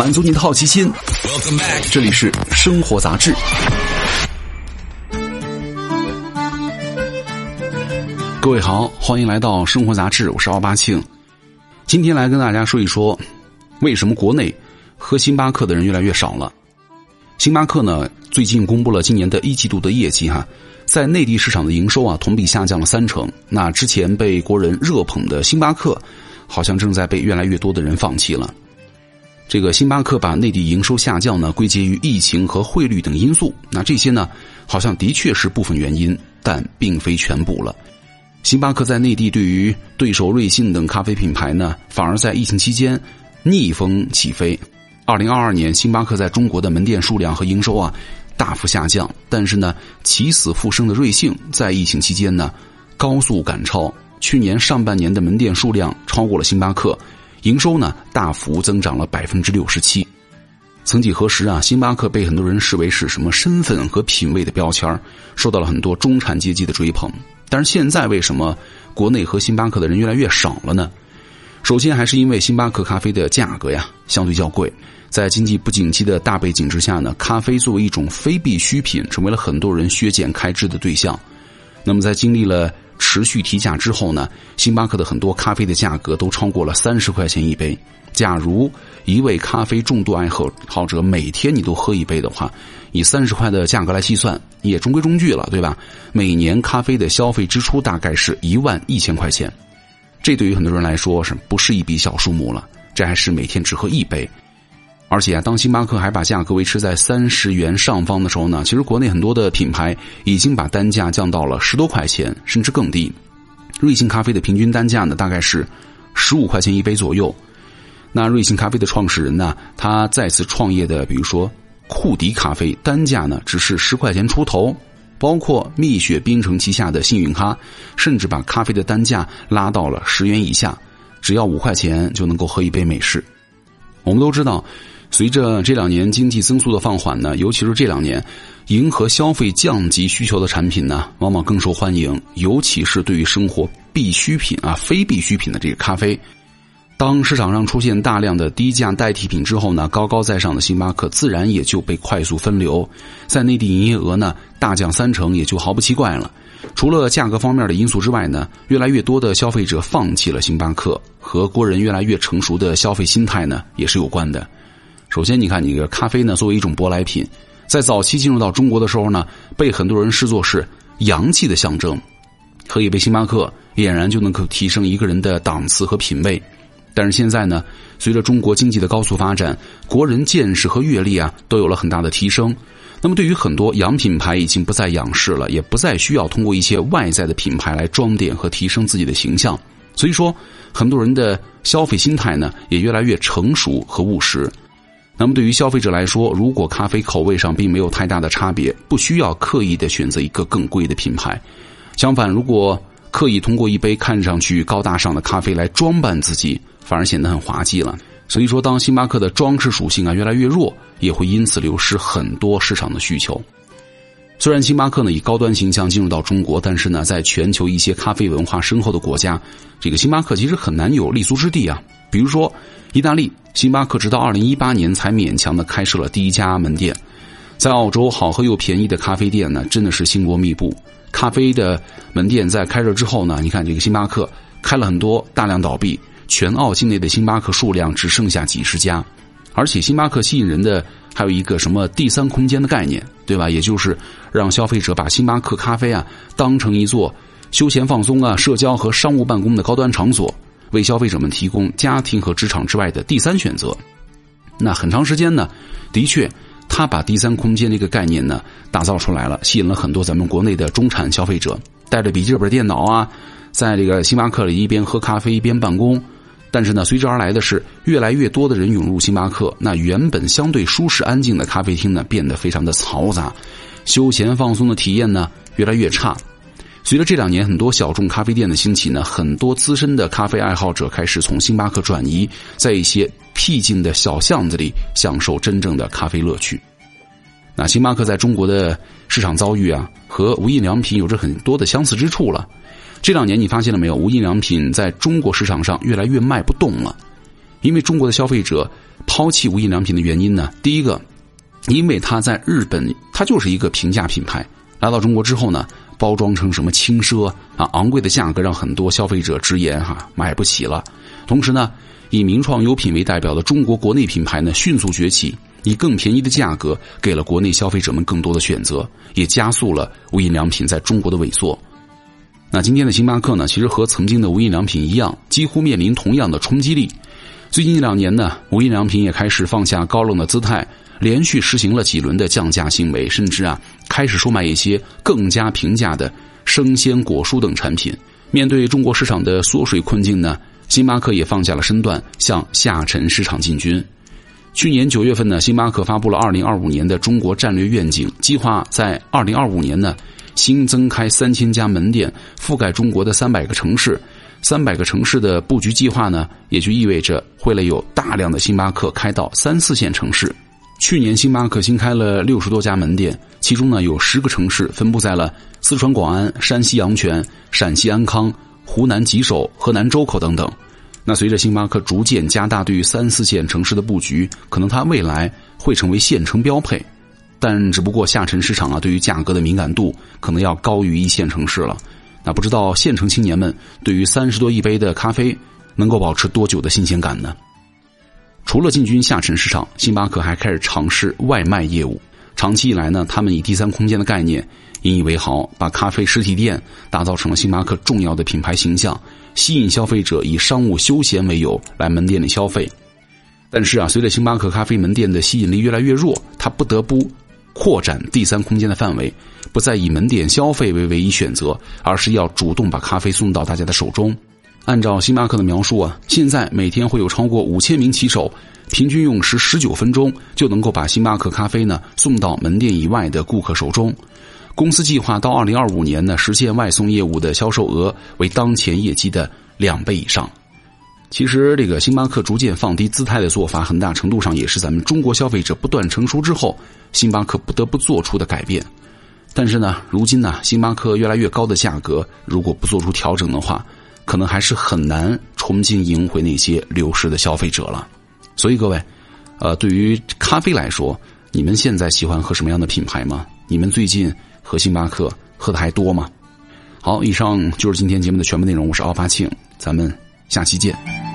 满足你的好奇心。这里是生活杂志。各位好，欢迎来到生活杂志，我是奥巴庆。今天来跟大家说一说，为什么国内喝星巴克的人越来越少了。星巴克呢，最近公布了今年的一季度的业绩哈，在内地市场的营收啊，同比下降了三成。那之前被国人热捧的星巴克，好像正在被越来越多的人放弃了。这个星巴克把内地营收下降呢归结于疫情和汇率等因素，那这些呢好像的确是部分原因，但并非全部了。星巴克在内地对于对手瑞幸等咖啡品牌呢，反而在疫情期间逆风起飞。二零二二年，星巴克在中国的门店数量和营收啊大幅下降，但是呢起死复生的瑞幸在疫情期间呢高速赶超，去年上半年的门店数量超过了星巴克。营收呢大幅增长了百分之六十七。曾几何时啊，星巴克被很多人视为是什么身份和品味的标签受到了很多中产阶级的追捧。但是现在为什么国内喝星巴克的人越来越少了呢？首先还是因为星巴克咖啡的价格呀相对较贵，在经济不景气的大背景之下呢，咖啡作为一种非必需品，成为了很多人削减开支的对象。那么在经历了持续提价之后呢，星巴克的很多咖啡的价格都超过了三十块钱一杯。假如一位咖啡重度爱好者每天你都喝一杯的话，以三十块的价格来计算，也中规中矩了，对吧？每年咖啡的消费支出大概是一万一千块钱，这对于很多人来说是不是一笔小数目了？这还是每天只喝一杯。而且啊，当星巴克还把价格维持在三十元上方的时候呢，其实国内很多的品牌已经把单价降到了十多块钱，甚至更低。瑞幸咖啡的平均单价呢，大概是十五块钱一杯左右。那瑞幸咖啡的创始人呢，他再次创业的，比如说库迪咖啡，单价呢只是十块钱出头。包括蜜雪冰城旗下的幸运咖，甚至把咖啡的单价拉到了十元以下，只要五块钱就能够喝一杯美式。我们都知道。随着这两年经济增速的放缓呢，尤其是这两年，迎合消费降级需求的产品呢，往往更受欢迎。尤其是对于生活必需品啊、非必需品的这个咖啡，当市场上出现大量的低价代替品之后呢，高高在上的星巴克自然也就被快速分流，在内地营业额呢大降三成，也就毫不奇怪了。除了价格方面的因素之外呢，越来越多的消费者放弃了星巴克，和国人越来越成熟的消费心态呢也是有关的。首先，你看，你个咖啡呢，作为一种舶来品，在早期进入到中国的时候呢，被很多人视作是洋气的象征。喝一杯星巴克，俨然就能够提升一个人的档次和品味。但是现在呢，随着中国经济的高速发展，国人见识和阅历啊，都有了很大的提升。那么，对于很多洋品牌，已经不再仰视了，也不再需要通过一些外在的品牌来装点和提升自己的形象。所以说，很多人的消费心态呢，也越来越成熟和务实。那么对于消费者来说，如果咖啡口味上并没有太大的差别，不需要刻意的选择一个更贵的品牌。相反，如果刻意通过一杯看上去高大上的咖啡来装扮自己，反而显得很滑稽了。所以说，当星巴克的装饰属性啊越来越弱，也会因此流失很多市场的需求。虽然星巴克呢以高端形象进入到中国，但是呢，在全球一些咖啡文化深厚的国家，这个星巴克其实很难有立足之地啊。比如说，意大利。星巴克直到二零一八年才勉强的开设了第一家门店，在澳洲好喝又便宜的咖啡店呢，真的是星罗密布。咖啡的门店在开设之后呢，你看这个星巴克开了很多，大量倒闭，全澳境内的星巴克数量只剩下几十家。而且星巴克吸引人的还有一个什么第三空间的概念，对吧？也就是让消费者把星巴克咖啡啊当成一座休闲放松啊、社交和商务办公的高端场所。为消费者们提供家庭和职场之外的第三选择。那很长时间呢，的确，他把第三空间这个概念呢打造出来了，吸引了很多咱们国内的中产消费者，带着笔记本电脑啊，在这个星巴克里一边喝咖啡一边办公。但是呢，随之而来的是越来越多的人涌入星巴克，那原本相对舒适安静的咖啡厅呢，变得非常的嘈杂，休闲放松的体验呢越来越差。随着这两年很多小众咖啡店的兴起呢，很多资深的咖啡爱好者开始从星巴克转移，在一些僻静的小巷子里享受真正的咖啡乐趣。那星巴克在中国的市场遭遇啊，和无印良品有着很多的相似之处了。这两年你发现了没有？无印良品在中国市场上越来越卖不动了，因为中国的消费者抛弃无印良品的原因呢？第一个，因为它在日本它就是一个平价品牌，来到中国之后呢，包装成什么轻奢啊，昂贵的价格让很多消费者直言哈买不起了。同时呢，以名创优品为代表的中国国内品牌呢迅速崛起，以更便宜的价格给了国内消费者们更多的选择，也加速了无印良品在中国的萎缩。那今天的星巴克呢，其实和曾经的无印良品一样，几乎面临同样的冲击力。最近一两年呢，无印良品也开始放下高冷的姿态，连续实行了几轮的降价行为，甚至啊，开始售卖一些更加平价的生鲜果蔬等产品。面对中国市场的缩水困境呢，星巴克也放下了身段，向下沉市场进军。去年九月份呢，星巴克发布了二零二五年的中国战略愿景，计划在二零二五年呢。新增开三千家门店，覆盖中国的三百个城市。三百个城市的布局计划呢，也就意味着会了有大量的星巴克开到三四线城市。去年星巴克新开了六十多家门店，其中呢有十个城市分布在了四川广安、山西阳泉、陕西安康、湖南吉首、河南周口等等。那随着星巴克逐渐加大对于三四线城市的布局，可能它未来会成为县城标配。但只不过下沉市场啊，对于价格的敏感度可能要高于一线城市了。那不知道县城青年们对于三十多一杯的咖啡能够保持多久的新鲜感呢？除了进军下沉市场，星巴克还开始尝试外卖业务。长期以来呢，他们以第三空间的概念引以为豪，把咖啡实体店打造成了星巴克重要的品牌形象，吸引消费者以商务休闲为由来门店里消费。但是啊，随着星巴克咖啡门店的吸引力越来越弱，他不得不。扩展第三空间的范围，不再以门店消费为唯一选择，而是要主动把咖啡送到大家的手中。按照星巴克的描述啊，现在每天会有超过五千名骑手，平均用时十九分钟就能够把星巴克咖啡呢送到门店以外的顾客手中。公司计划到二零二五年呢实现外送业务的销售额为当前业绩的两倍以上。其实，这个星巴克逐渐放低姿态的做法，很大程度上也是咱们中国消费者不断成熟之后，星巴克不得不做出的改变。但是呢，如今呢，星巴克越来越高的价格，如果不做出调整的话，可能还是很难重新赢回那些流失的消费者了。所以各位，呃，对于咖啡来说，你们现在喜欢喝什么样的品牌吗？你们最近喝星巴克喝的还多吗？好，以上就是今天节目的全部内容。我是奥巴庆，咱们下期见。